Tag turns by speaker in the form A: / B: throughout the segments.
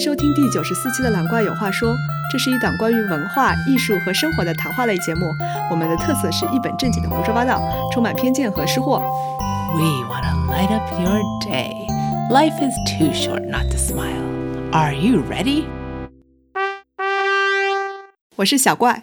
A: 收听第九十四期的《蓝怪有话说》，这是一档关于文化艺术和生活的谈话类节目。我们的特色是一本正经的胡说八道，充满偏见和失货。
B: We want to light up your day. Life is too short not to smile. Are you ready?
A: 我是小怪，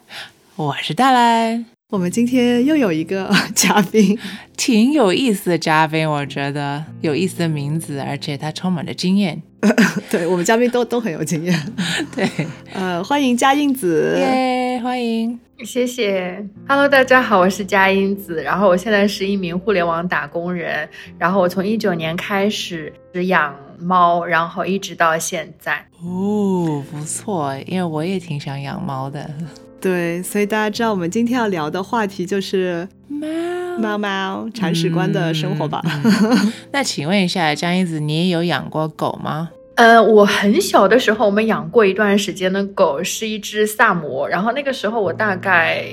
B: 我是大来，
A: 我们今天又有一个 嘉宾，
B: 挺有意思的嘉宾，我觉得有意思的名字，而且他充满了经验。
A: 对我们嘉宾都都很有经验。
B: 对，
A: 呃，欢迎佳音子，
B: 耶，欢迎，
C: 谢谢。Hello，大家好，我是佳音子，然后我现在是一名互联网打工人，然后我从一九年开始养猫，然后一直到现在。
B: 哦，不错，因为我也挺想养猫的。
A: 对，所以大家知道我们今天要聊的话题就是
B: 猫
A: 猫猫铲屎官的生活吧。
B: 那请问一下，江一子，你也有养过狗吗？
C: 呃，我很小的时候，我们养过一段时间的狗，是一只萨摩。然后那个时候我大概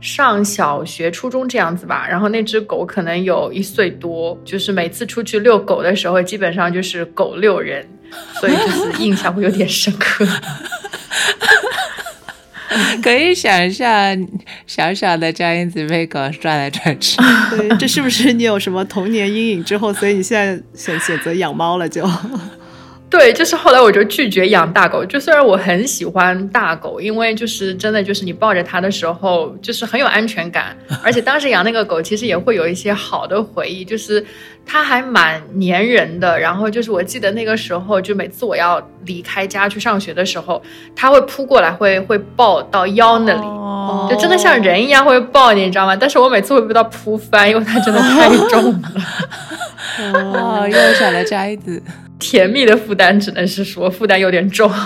C: 上小学、初中这样子吧。然后那只狗可能有一岁多，就是每次出去遛狗的时候，基本上就是狗遛人，所以就是印象会有点深刻。
B: 可以想象小小的江英子被狗转来转去。
A: 对，这是不是你有什么童年阴影之后，所以你现在选选择养猫了就？
C: 对，就是后来我就拒绝养大狗。就虽然我很喜欢大狗，因为就是真的就是你抱着它的时候，就是很有安全感。而且当时养那个狗，其实也会有一些好的回忆，就是它还蛮粘人的。然后就是我记得那个时候，就每次我要离开家去上学的时候，它会扑过来，会会抱到腰那里，就真的像人一样会抱你，你知道吗？但是我每次会被它扑翻，因为它真的太重了。
B: 哦，幼小的摘子。
C: 甜蜜的负担只能是说负担有点重。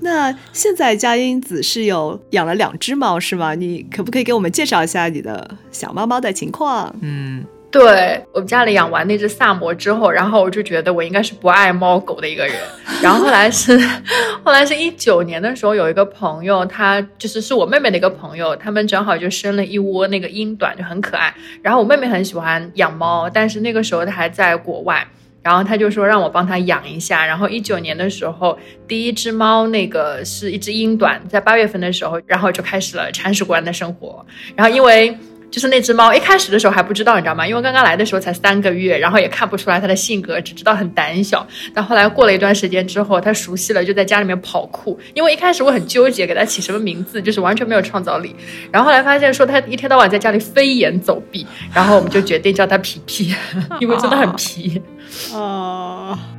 A: 那现在佳音子是有养了两只猫是吗？你可不可以给我们介绍一下你的小猫猫的情况？
B: 嗯。
C: 对我们家里养完那只萨摩之后，然后我就觉得我应该是不爱猫狗的一个人。然后后来是，后来是一九年的时候，有一个朋友，他就是是我妹妹的一个朋友，他们正好就生了一窝那个英短，就很可爱。然后我妹妹很喜欢养猫，但是那个时候她还在国外，然后他就说让我帮他养一下。然后一九年的时候，第一只猫那个是一只英短，在八月份的时候，然后就开始了铲屎官的生活。然后因为。就是那只猫，一开始的时候还不知道，你知道吗？因为刚刚来的时候才三个月，然后也看不出来它的性格，只知道很胆小。但后来过了一段时间之后，它熟悉了，就在家里面跑酷。因为一开始我很纠结给它起什么名字，就是完全没有创造力。然后后来发现说它一天到晚在家里飞檐走壁，然后我们就决定叫它皮皮，因为真的很皮。
A: 哦，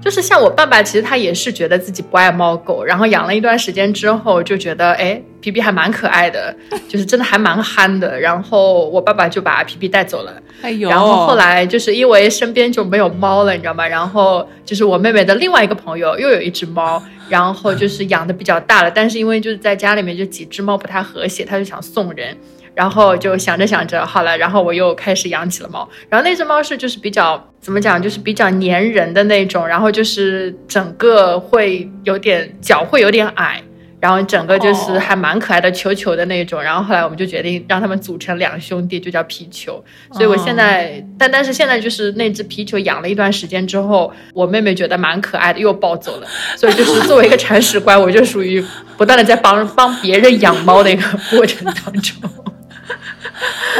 C: 就是像我爸爸，其实他也是觉得自己不爱猫狗，然后养了一段时间之后，就觉得哎，皮皮还蛮可爱的，就是真的还蛮憨的。然后我爸爸就把皮皮带走了。
B: 哎呦，
C: 然后后来就是因为身边就没有猫了，你知道吗？然后就是我妹妹的另外一个朋友又有一只猫，然后就是养的比较大了，但是因为就是在家里面就几只猫不太和谐，他就想送人。然后就想着想着，好了，然后我又开始养起了猫。然后那只猫是就是比较怎么讲，就是比较粘人的那种，然后就是整个会有点脚会有点矮，然后整个就是还蛮可爱的球球的那种。然后后来我们就决定让他们组成两兄弟，就叫皮球。所以我现在，但但是现在就是那只皮球养了一段时间之后，我妹妹觉得蛮可爱的，又抱走了。所以就是作为一个铲屎官，我就属于不断的在帮帮别人养猫的一个过程当中。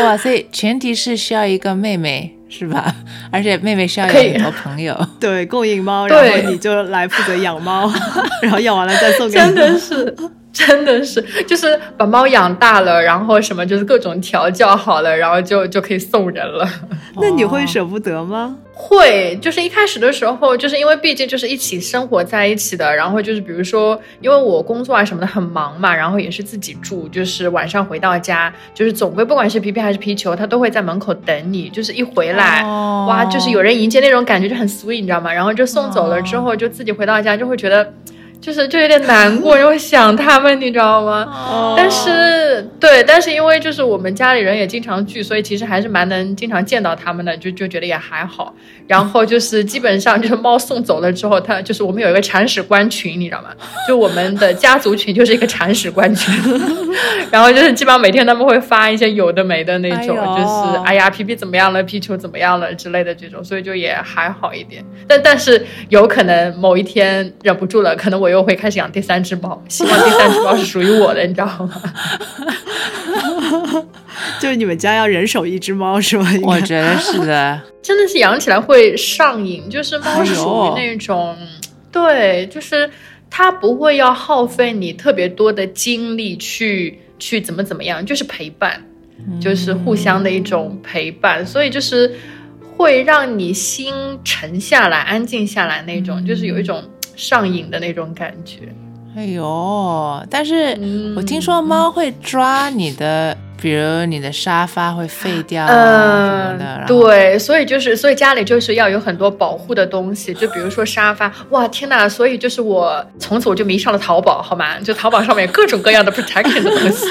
B: 哇塞！前提是需要一个妹妹是吧？而且妹妹需要有很多朋友，
A: 对，供应猫，然后你就来负责养猫，然后养完了再送给。
C: 真的是。真的是，就是把猫养大了，然后什么就是各种调教好了，然后就就可以送人了。
A: 那你会舍不得吗？
C: 会，就是一开始的时候，就是因为毕竟就是一起生活在一起的，然后就是比如说，因为我工作啊什么的很忙嘛，然后也是自己住，就是晚上回到家，就是总归不管是皮皮还是皮球，它都会在门口等你，就是一回来，哇，就是有人迎接那种感觉就很 sweet，你知道吗？然后就送走了之后，就自己回到家就会觉得。就是就有点难过，因为想他们，你知道吗？但是对，但是因为就是我们家里人也经常聚，所以其实还是蛮能经常见到他们的，就就觉得也还好。然后就是基本上就是猫送走了之后，它就是我们有一个铲屎官群，你知道吗？就我们的家族群就是一个铲屎官群，然后就是基本上每天他们会发一些有的没的那种，就是哎呀皮皮怎么样了，皮球怎么样了之类的这种，所以就也还好一点。但但是有可能某一天忍不住了，可能我又会开始养第三只猫，希望第三只猫是属于我的，你知道吗？
A: 就是你们家要人手一只猫是吗？
B: 我觉得是的，
C: 真的是养起来会上瘾，就是猫是属于那种，对，就是它不会要耗费你特别多的精力去去怎么怎么样，就是陪伴，就是互相的一种陪伴，所以就是会让你心沉下来、安静下来那种，就是有一种上瘾的那种感觉。
B: 哎呦，但是我听说猫会抓你的。比如你的沙发会废掉什么的，
C: 对，所以就是，所以家里就是要有很多保护的东西，就比如说沙发，哇，天哪！所以就是我从此我就迷上了淘宝，好吗？就淘宝上面有各种各样的 protection 的东西。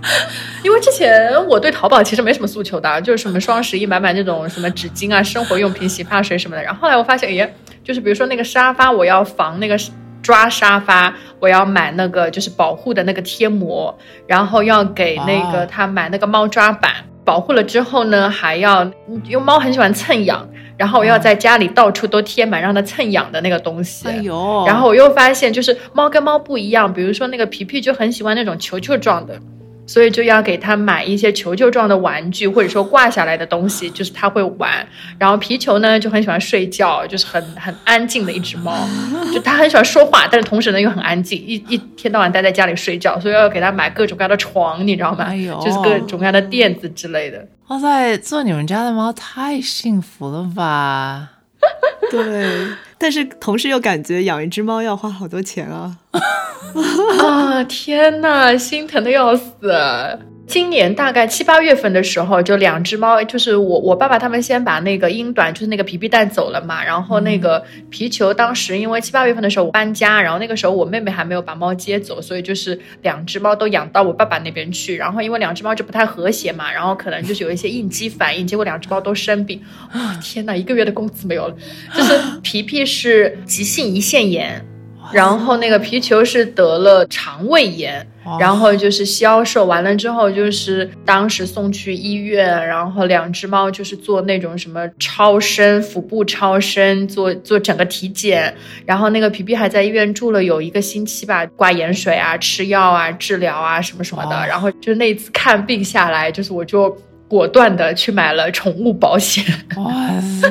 C: 因为之前我对淘宝其实没什么诉求的，就是什么双十一买买那种什么纸巾啊、生活用品、洗发水什么的。然后后来我发现，耶，就是比如说那个沙发，我要防那个。抓沙发，我要买那个就是保护的那个贴膜，然后要给那个他买那个猫抓板，保护了之后呢，还要因为猫很喜欢蹭痒，然后我要在家里到处都贴满让它蹭痒的那个东西。哎呦，然后我又发现就是猫跟猫不一样，比如说那个皮皮就很喜欢那种球球状的。所以就要给他买一些球球状的玩具，或者说挂下来的东西，就是他会玩。然后皮球呢就很喜欢睡觉，就是很很安静的一只猫，就他很喜欢说话，但是同时呢又很安静，一一天到晚待在家里睡觉。所以要给他买各种各样的床，你知道吗？哎呦，就是各种各样的垫子之类的。
B: 哇塞，做你们家的猫太幸福了吧？
A: 对，但是同时又感觉养一只猫要花好多钱啊！
C: 啊，天哪，心疼的要死。今年大概七八月份的时候，就两只猫，就是我我爸爸他们先把那个英短，就是那个皮皮带走了嘛。然后那个皮球，当时因为七八月份的时候我搬家，然后那个时候我妹妹还没有把猫接走，所以就是两只猫都养到我爸爸那边去。然后因为两只猫就不太和谐嘛，然后可能就是有一些应激反应，结果两只猫都生病。啊，天哪，一个月的工资没有了。就是皮皮是急性胰腺炎。然后那个皮球是得了肠胃炎，然后就是消瘦完了之后，就是当时送去医院，然后两只猫就是做那种什么超声、腹部超声，做做整个体检，然后那个皮皮还在医院住了有一个星期吧，挂盐水啊、吃药啊、治疗啊什么什么的，然后就那次看病下来，就是我就。果断的去买了宠物保险，哇塞！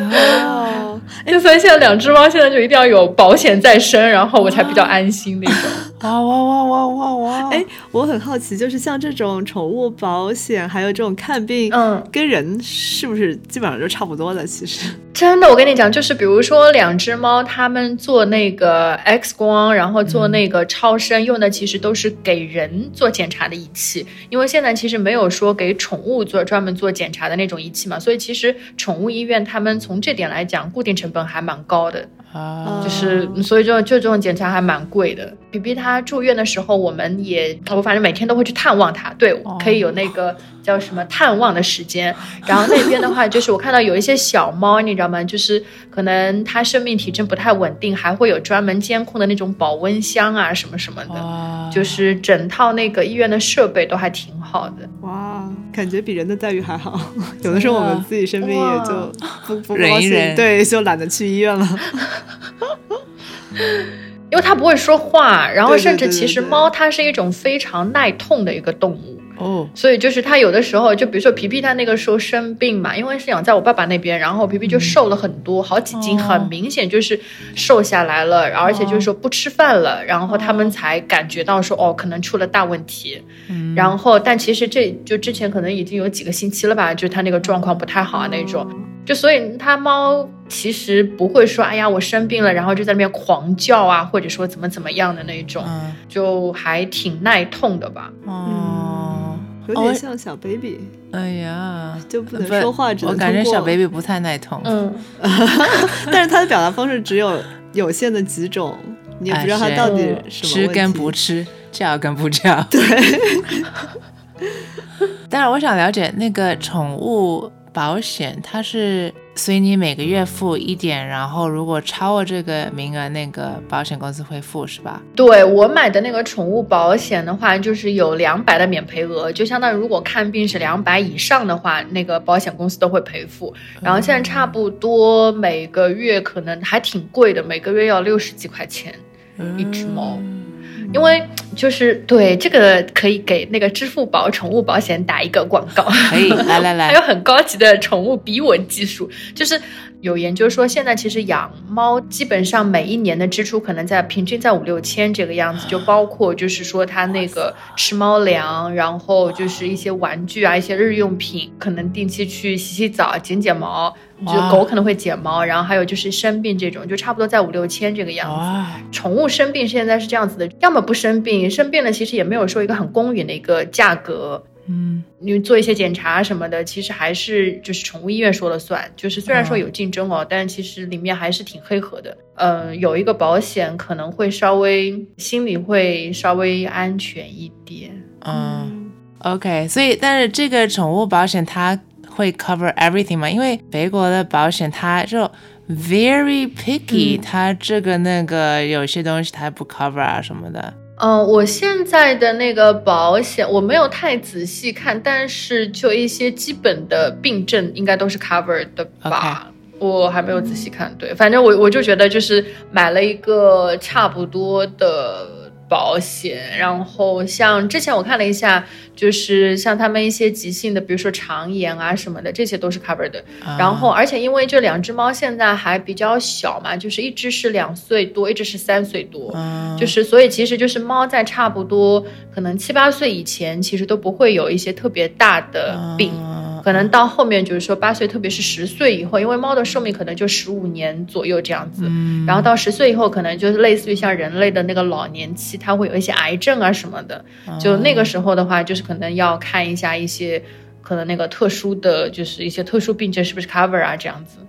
C: 就所以现在两只猫现在就一定要有保险在身，然后我才比较安心那种。
B: 哇哇哇哇哇哇！
A: 哎，我很好奇，就是像这种宠物保险，还有这种看病，嗯，跟人是不是基本上就差不多的？其实
C: 真的，我跟你讲，就是比如说两只猫，它们做那个 X 光，然后做那个超声，用的其实都是给人做检查的仪器，因为现在其实没有说给宠物做专门做检查的那种仪器嘛，所以其实宠物医院他们从这点来讲，固定成本还蛮高的。啊，就是所以就就这种检查还蛮贵的。比比他住院的时候，我们也我反正每天都会去探望他，对，可以有那个叫什么探望的时间。然后那边的话，就是我看到有一些小猫，你知道吗？就是可能它生命体征不太稳定，还会有专门监控的那种保温箱啊什么什么的，就是整套那个医院的设备都还挺好的。
A: 哇，感觉比人的待遇还好。有的时候我们自己生病也就不不高兴，
B: 忍
A: 对，就懒得去医院了。
C: 因为它不会说话，然后甚至其实猫它是一种非常耐痛的一个动物。哦，所以就是它有的时候就比如说皮皮它那个时候生病嘛，因为是养在我爸爸那边，然后皮皮就瘦了很多，好几斤，很明显就是瘦下来了，而且就是说不吃饭了，然后他们才感觉到说哦可能出了大问题，然后但其实这就之前可能已经有几个星期了吧，就它那个状况不太好啊那种。就所以，它猫其实不会说，哎呀，我生病了，然后就在那边狂叫啊，或者说怎么怎么样的那种，就还挺耐痛的吧。
A: 哦，有点像小 baby。
B: 哎呀，
A: 就不能说话，只能
B: 我感觉小 baby 不太耐痛。
C: 嗯，
A: 但是它的表达方式只有有限的几种。你也不知道它到底什么
B: 吃跟不吃，叫跟不叫。
A: 对。
B: 但是我想了解那个宠物保险，它是随你每个月付一点，然后如果超过这个名额，那个保险公司会付，是吧？
C: 对我买的那个宠物保险的话，就是有两百的免赔额，就相当于如果看病是两百以上的话，那个保险公司都会赔付。然后现在差不多每个月可能还挺贵的，每个月要六十几块钱一只猫。因为就是对这个可以给那个支付宝宠物保险打一个广告，
B: 可以 来来来，
C: 还有很高级的宠物鼻纹技术，就是有研究说现在其实养猫基本上每一年的支出可能在平均在五六千这个样子，就包括就是说它那个吃猫粮，然后就是一些玩具啊，一些日用品，可能定期去洗洗澡、剪剪毛。就狗可能会剪毛，然后还有就是生病这种，就差不多在五六千这个样子。宠物生病现在是这样子的，要么不生病，生病了其实也没有说一个很公允的一个价格。
B: 嗯，
C: 你做一些检查什么的，其实还是就是宠物医院说了算。就是虽然说有竞争哦，但其实里面还是挺黑盒的。嗯，有一个保险可能会稍微心里会稍微安全一点。
B: 嗯，OK，所以但是这个宠物保险它。会 cover everything 吗？因为北国的保险它就 very picky，它这个那个有些东西它不 cover 啊什么的。
C: 嗯，我现在的那个保险我没有太仔细看，但是就一些基本的病症应该都是 cover 的吧。我还没有仔细看，对，反正我我就觉得就是买了一个差不多的。保险，然后像之前我看了一下，就是像他们一些急性的，比如说肠炎啊什么的，这些都是 covered 的。然后，而且因为这两只猫现在还比较小嘛，就是一只是两岁多，一只是三岁多，就是所以其实就是猫在差不多可能七八岁以前，其实都不会有一些特别大的病。可能到后面就是说八岁，特别是十岁以后，因为猫的寿命可能就十五年左右这样子，然后到十岁以后，可能就是类似于像人类的那个老年期，它会有一些癌症啊什么的。就那个时候的话，就是可能要看一下一些可能那个特殊的就是一些特殊病症是不是 cover 啊这样子。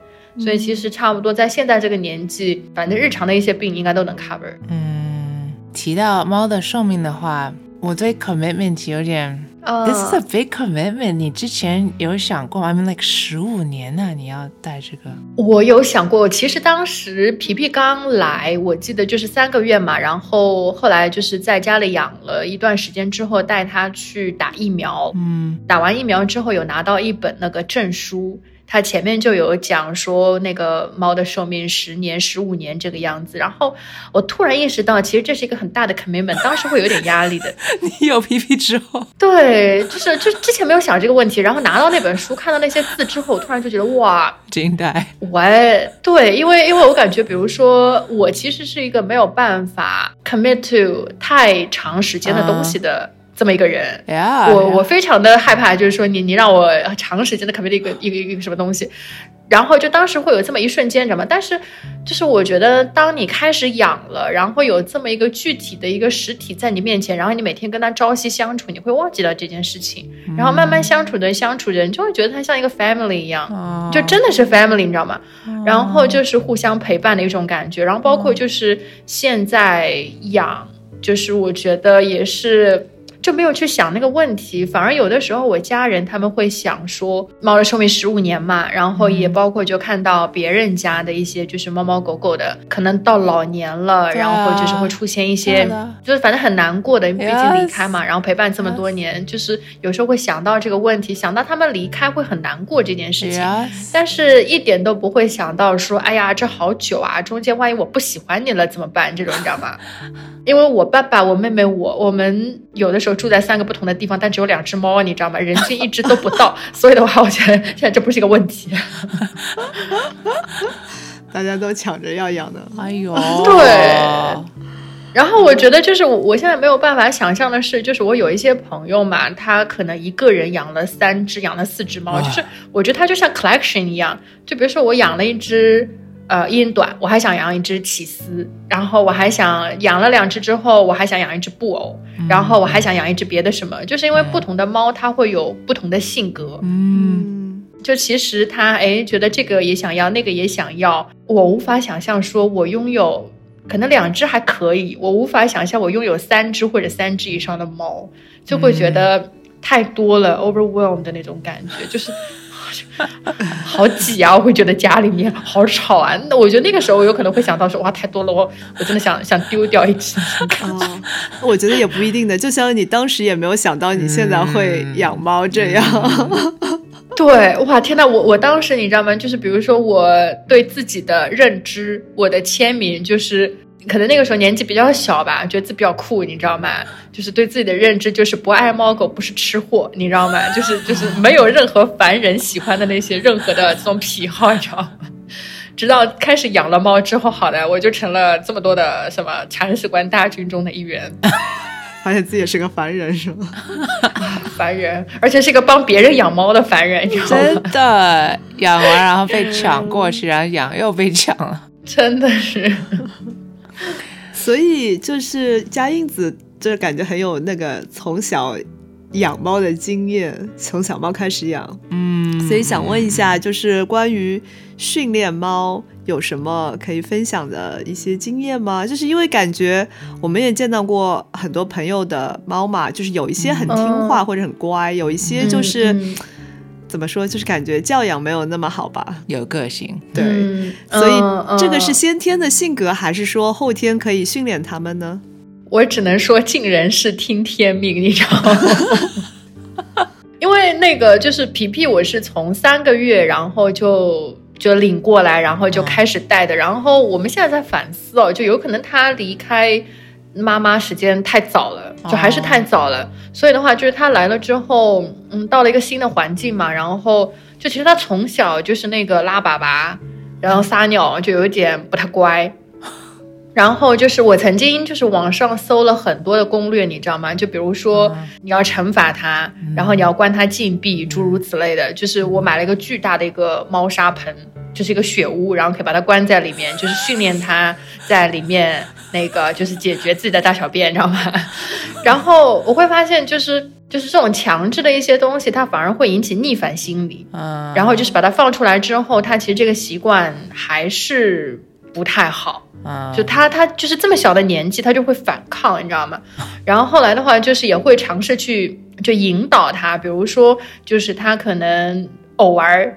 C: 所以其实差不多在现在这个年纪，反正日常的一些病应该都能 cover。
B: 嗯，提到猫的寿命的话，我对 commitment 有点。This is a big commitment。你之前有想过吗？I mean, like 十五年呢，你要带这个？
C: 我有想过。其实当时皮皮刚来，我记得就是三个月嘛。然后后来就是在家里养了一段时间之后，带他去打疫苗。
B: 嗯，
C: 打完疫苗之后，有拿到一本那个证书。它前面就有讲说那个猫的寿命十年、十五年这个样子，然后我突然意识到，其实这是一个很大的 commitment，当时会有点压力的。
B: 你有 PP 之后，
C: 对，就是就之前没有想这个问题，然后拿到那本书，看到那些字之后，我突然就觉得哇，
B: 惊呆！
C: 喂，对，因为因为我感觉，比如说我其实是一个没有办法 commit to 太长时间的东西的。这么一个人，我我非常的害怕，就是说你你让我长时间的 commit 一个 一个一个什么东西，然后就当时会有这么一瞬间，你知道吗？但是就是我觉得，当你开始养了，然后有这么一个具体的一个实体在你面前，然后你每天跟他朝夕相处，你会忘记掉这件事情，然后慢慢相处的相处着，你就会觉得他像一个 family 一样，就真的是 family，你知道吗？然后就是互相陪伴的一种感觉，然后包括就是现在养，就是我觉得也是。就没有去想那个问题，反而有的时候我家人他们会想说，猫的寿命十五年嘛，然后也包括就看到别人家的一些就是猫猫狗狗的，可能到老年了，然后就是会出现一些，就是反正很难过的，毕竟离开嘛，然后陪伴这么多年，就是有时候会想到这个问题，想到他们离开会很难过这件事情，但是一点都不会想到说，哎呀，这好久啊，中间万一我不喜欢你了怎么办？这种你知道吗？因为我爸爸、我妹妹、我，我们有的时候住在三个不同的地方，但只有两只猫，你知道吗？人均一只都不到，所以的话，我觉得现在这不是一个问题。
A: 大家都抢着要养的，
B: 哎呦，
C: 对。然后我觉得就是我，我现在没有办法想象的是，就是我有一些朋友嘛，他可能一个人养了三只、养了四只猫，就是我觉得他就像 collection 一样。就比如说我养了一只。呃，英短，我还想养一只起司，然后我还想养了两只之后，我还想养一只布偶，然后我还想养一只别的什么，就是因为不同的猫它会有不同的性格，
B: 嗯，
C: 就其实它哎觉得这个也想要，那个也想要，我无法想象说我拥有可能两只还可以，我无法想象我拥有三只或者三只以上的猫，就会觉得太多了，overwhelmed 的那种感觉，就是 好挤啊！我会觉得家里面好吵啊。那我觉得那个时候我有可能会想到说，哇，太多了，我我真的想想丢掉一只。
A: 哦，我觉得也不一定的，就像你当时也没有想到你现在会养猫这样。
C: 对，哇，天呐，我我当时你知道吗？就是比如说我对自己的认知，我的签名就是可能那个时候年纪比较小吧，觉得自己比较酷，你知道吗？就是对自己的认知就是不爱猫狗，不是吃货，你知道吗？就是就是没有任何凡人喜欢的那些任何的这种癖好，你知道吗？直到开始养了猫之后，好的，我就成了这么多的什么铲屎官大军中的一员。
A: 发现自己也是个凡人，是吗？
C: 凡人，而且是一个帮别人养猫的凡人，你知道吗？
B: 真的，养完然后被抢过去，然后养又被抢了，
C: 真的是。
A: 所以就是佳印子，就是感觉很有那个从小养猫的经验，从小猫开始养，
B: 嗯，
A: 所以想问一下，就是关于训练猫。有什么可以分享的一些经验吗？就是因为感觉我们也见到过很多朋友的猫嘛，就是有一些很听话或者很乖，有一些就是怎么说，就是感觉教养没有那么好吧，
B: 有个性。
A: 对，所以这个是先天的性格，还是说后天可以训练他们呢？
C: 我只能说尽人事听天命，你知道吗？因为那个就是皮皮，我是从三个月，然后就。就领过来，然后就开始带的。然后我们现在在反思哦，就有可能他离开妈妈时间太早了，就还是太早了。所以的话，就是他来了之后，嗯，到了一个新的环境嘛，然后就其实他从小就是那个拉粑粑，然后撒尿，就有一点不太乖。然后就是我曾经就是网上搜了很多的攻略，你知道吗？就比如说你要惩罚它，然后你要关它禁闭，诸如此类的。就是我买了一个巨大的一个猫砂盆，就是一个雪屋，然后可以把它关在里面，就是训练它在里面那个就是解决自己的大小便，你知道吗？然后我会发现，就是就是这种强制的一些东西，它反而会引起逆反心理。
B: 嗯，
C: 然后就是把它放出来之后，它其实这个习惯还是不太好。就他，他就是这么小的年纪，他就会反抗，你知道吗？然后后来的话，就是也会尝试去就引导他，比如说，就是他可能偶尔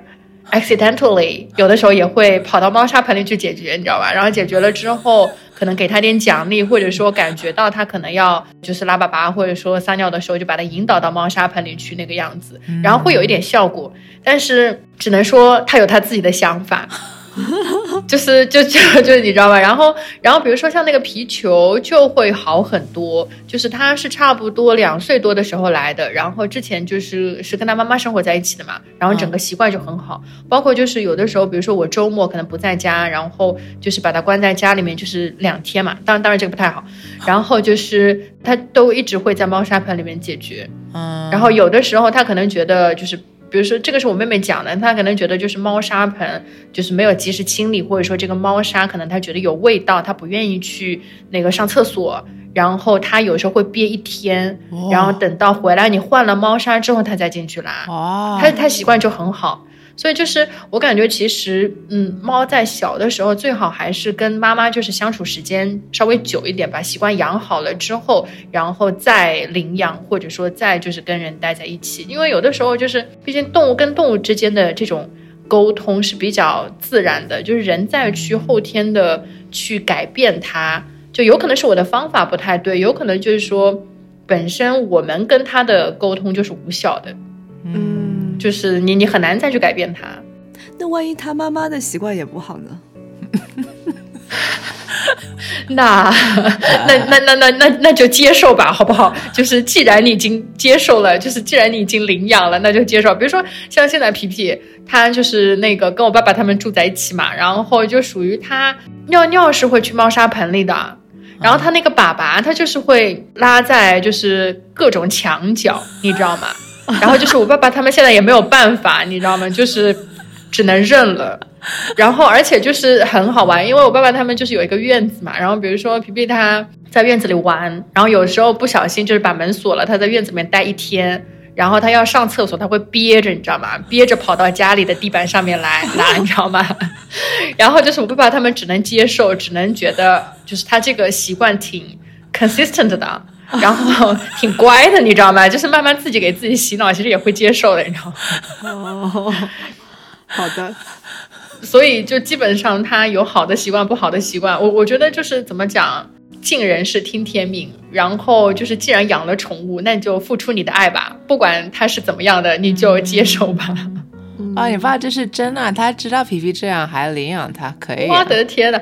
C: accidentally 有的时候也会跑到猫砂盆里去解决，你知道吧？然后解决了之后，可能给他点奖励，或者说感觉到他可能要就是拉粑粑或者说撒尿的时候，就把他引导到猫砂盆里去那个样子，然后会有一点效果，但是只能说他有他自己的想法。就是就就就是你知道吧？然后然后比如说像那个皮球就会好很多，就是他是差不多两岁多的时候来的，然后之前就是是跟他妈妈生活在一起的嘛，然后整个习惯就很好。包括就是有的时候，比如说我周末可能不在家，然后就是把他关在家里面，就是两天嘛。当然当然这个不太好。然后就是他都一直会在猫砂盆里面解决。
B: 嗯。
C: 然后有的时候他可能觉得就是。比如说，这个是我妹妹讲的，她可能觉得就是猫砂盆就是没有及时清理，或者说这个猫砂可能她觉得有味道，她不愿意去那个上厕所，然后她有时候会憋一天，然后等到回来你换了猫砂之后，她再进去拉。
B: 哦，
C: 她她习惯就很好。所以就是我感觉，其实嗯，猫在小的时候最好还是跟妈妈就是相处时间稍微久一点，把习惯养好了之后，然后再领养，或者说再就是跟人待在一起。因为有的时候就是，毕竟动物跟动物之间的这种沟通是比较自然的，就是人再去后天的去改变它，就有可能是我的方法不太对，有可能就是说本身我们跟它的沟通就是无效的，
A: 嗯。
C: 就是你，你很难再去改变他。
A: 那万一他妈妈的习惯也不好呢？
C: 那那那那那那那就接受吧，好不好？就是既然你已经接受了，就是既然你已经领养了，那就接受。比如说像现在皮皮，他就是那个跟我爸爸他们住在一起嘛，然后就属于他尿尿是会去猫砂盆里的，然后他那个粑粑他就是会拉在就是各种墙角，你知道吗？然后就是我爸爸他们现在也没有办法，你知道吗？就是只能认了。然后而且就是很好玩，因为我爸爸他们就是有一个院子嘛。然后比如说皮皮他在院子里玩，然后有时候不小心就是把门锁了，他在院子里面待一天。然后它要上厕所，它会憋着，你知道吗？憋着跑到家里的地板上面来拉，你知道吗？然后就是我爸爸他们只能接受，只能觉得就是他这个习惯挺 consistent 的，然后 挺乖的，你知道吗？就是慢慢自己给自己洗脑，其实也会接受的，你知道吗？
A: 哦，好的，
C: 所以就基本上他有好的习惯，不好的习惯。我我觉得就是怎么讲，尽人事听天命。然后就是既然养了宠物，那你就付出你的爱吧，不管它是怎么样的，你就接受吧。
B: 啊，你爸这是真啊，他知道皮皮这样还领养他，可以、啊。
C: 我的天呐！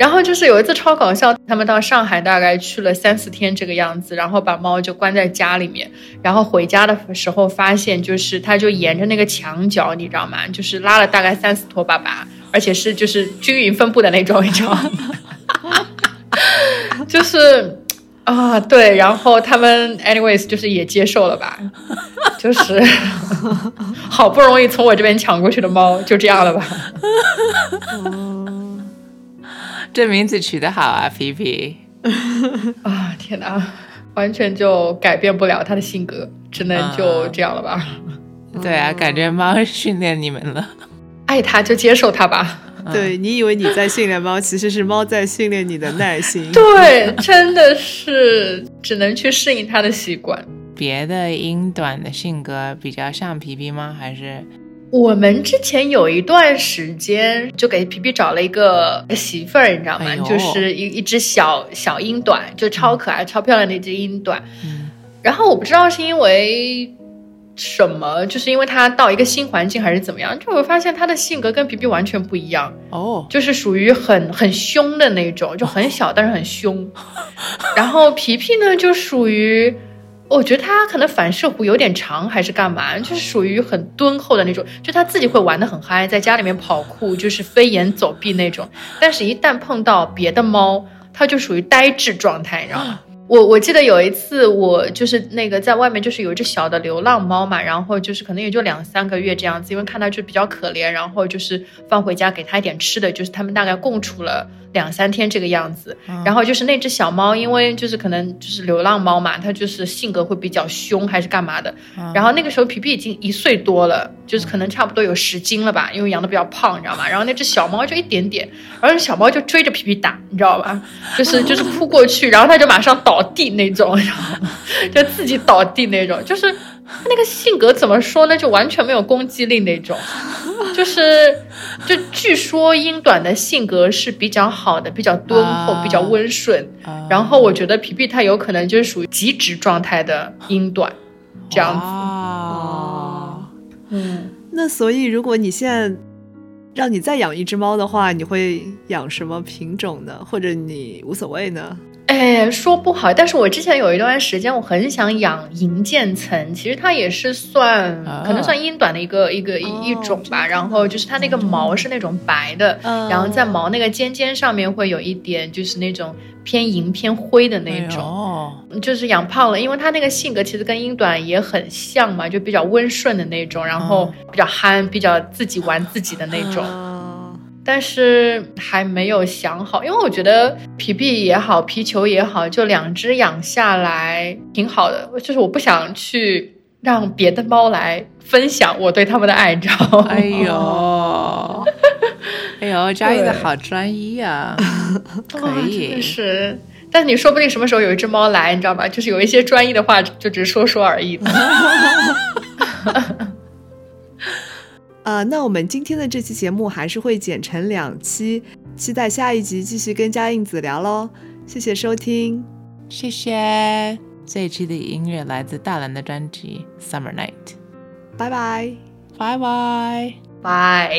C: 然后就是有一次超搞笑，他们到上海大概去了三四天这个样子，然后把猫就关在家里面，然后回家的时候发现，就是它就沿着那个墙角，你知道吗？就是拉了大概三四坨粑粑，而且是就是均匀分布的那种，你知道吗？就是啊，对，然后他们 anyways 就是也接受了吧，就是好不容易从我这边抢过去的猫，就这样了吧。
B: 这名字取得好啊，皮皮。
C: 啊，天哪，完全就改变不了他的性格，只能就这样了吧。
B: 对啊，感觉猫训练你们了。
C: 爱它就接受它吧。
A: 对你以为你在训练猫，其实是猫在训练你的耐心。
C: 对，真的是只能去适应它的习惯。
B: 别的英短的性格比较像皮皮吗？还是
C: 我们之前有一段时间就给皮皮找了一个媳妇儿，你知道吗？
B: 哎
C: 就是一一只小小英短，就超可爱、超漂亮的一只英短。
B: 嗯
C: 然后我不知道是因为什么，就是因为它到一个新环境还是怎么样，就我发现它的性格跟皮皮完全不一样。
B: 哦，
C: 就是属于很很凶的那种，就很小但是很凶。然后皮皮呢，就属于，我觉得他可能反射弧有点长，还是干嘛，就是属于很敦厚的那种，就他自己会玩的很嗨，在家里面跑酷，就是飞檐走壁那种。但是，一旦碰到别的猫，它就属于呆滞状态，你知道吗？我我记得有一次，我就是那个在外面，就是有一只小的流浪猫嘛，然后就是可能也就两三个月这样子，因为看它就比较可怜，然后就是放回家给它一点吃的，就是他们大概共处了两三天这个样子。然后就是那只小猫，因为就是可能就是流浪猫嘛，它就是性格会比较凶还是干嘛的。然后那个时候皮皮已经一岁多了，就是可能差不多有十斤了吧，因为养的比较胖，你知道吗？然后那只小猫就一点点，然后小猫就追着皮皮打，你知道吧？就是就是扑过去，然后它就马上倒地那种？就自己倒地那种，就是它那个性格怎么说呢？就完全没有攻击力那种，就是就据说英短的性格是比较好的，比较敦厚，
B: 啊
C: 比较温顺。
B: 啊
C: 然后我觉得皮皮它有可能就是属于极值状态的英短，这样子。
B: 哦，
C: 嗯，
A: 那所以，如果你现在让你再养一只猫的话，你会养什么品种呢？或者你无所谓呢？
C: 哎，说不好，但是我之前有一段时间我很想养银渐层，其实它也是算、
B: 啊
C: 可能算英短的一个一个一、
A: 哦
C: 一种吧。然后就是它那个毛是那种白的，
A: 嗯
C: 然后在毛那个尖尖上面会有一点就是那种偏银偏灰的那种。
B: 哦，
C: 就是养胖了，因为它那个性格其实跟英短也很像嘛，就比较温顺的那种，然后比较憨，比较自己玩自己的那种。
A: 啊
C: 但是还没有想好，因为我觉得皮皮也好，皮球也好，就两只养下来挺好的。就是我不想去让别的猫来分享我对它们的爱，你知道吗？
B: 哎呦，哎呦，佳怡的好专一啊，可以，
C: 是。但你说不定什么时候有一只猫来，你知道吗？就是有一些专一的话，就只是说说而已 的。
A: 啊，那我们今天的这期节目还是会剪成两期，期待下一集继续跟嘉应子聊喽。谢谢收听，
B: 谢谢。这一期的音乐来自大蓝的专辑《Summer Night》，
A: 拜拜。
B: 拜拜。
C: 拜，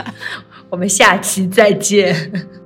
C: 我们下期再见。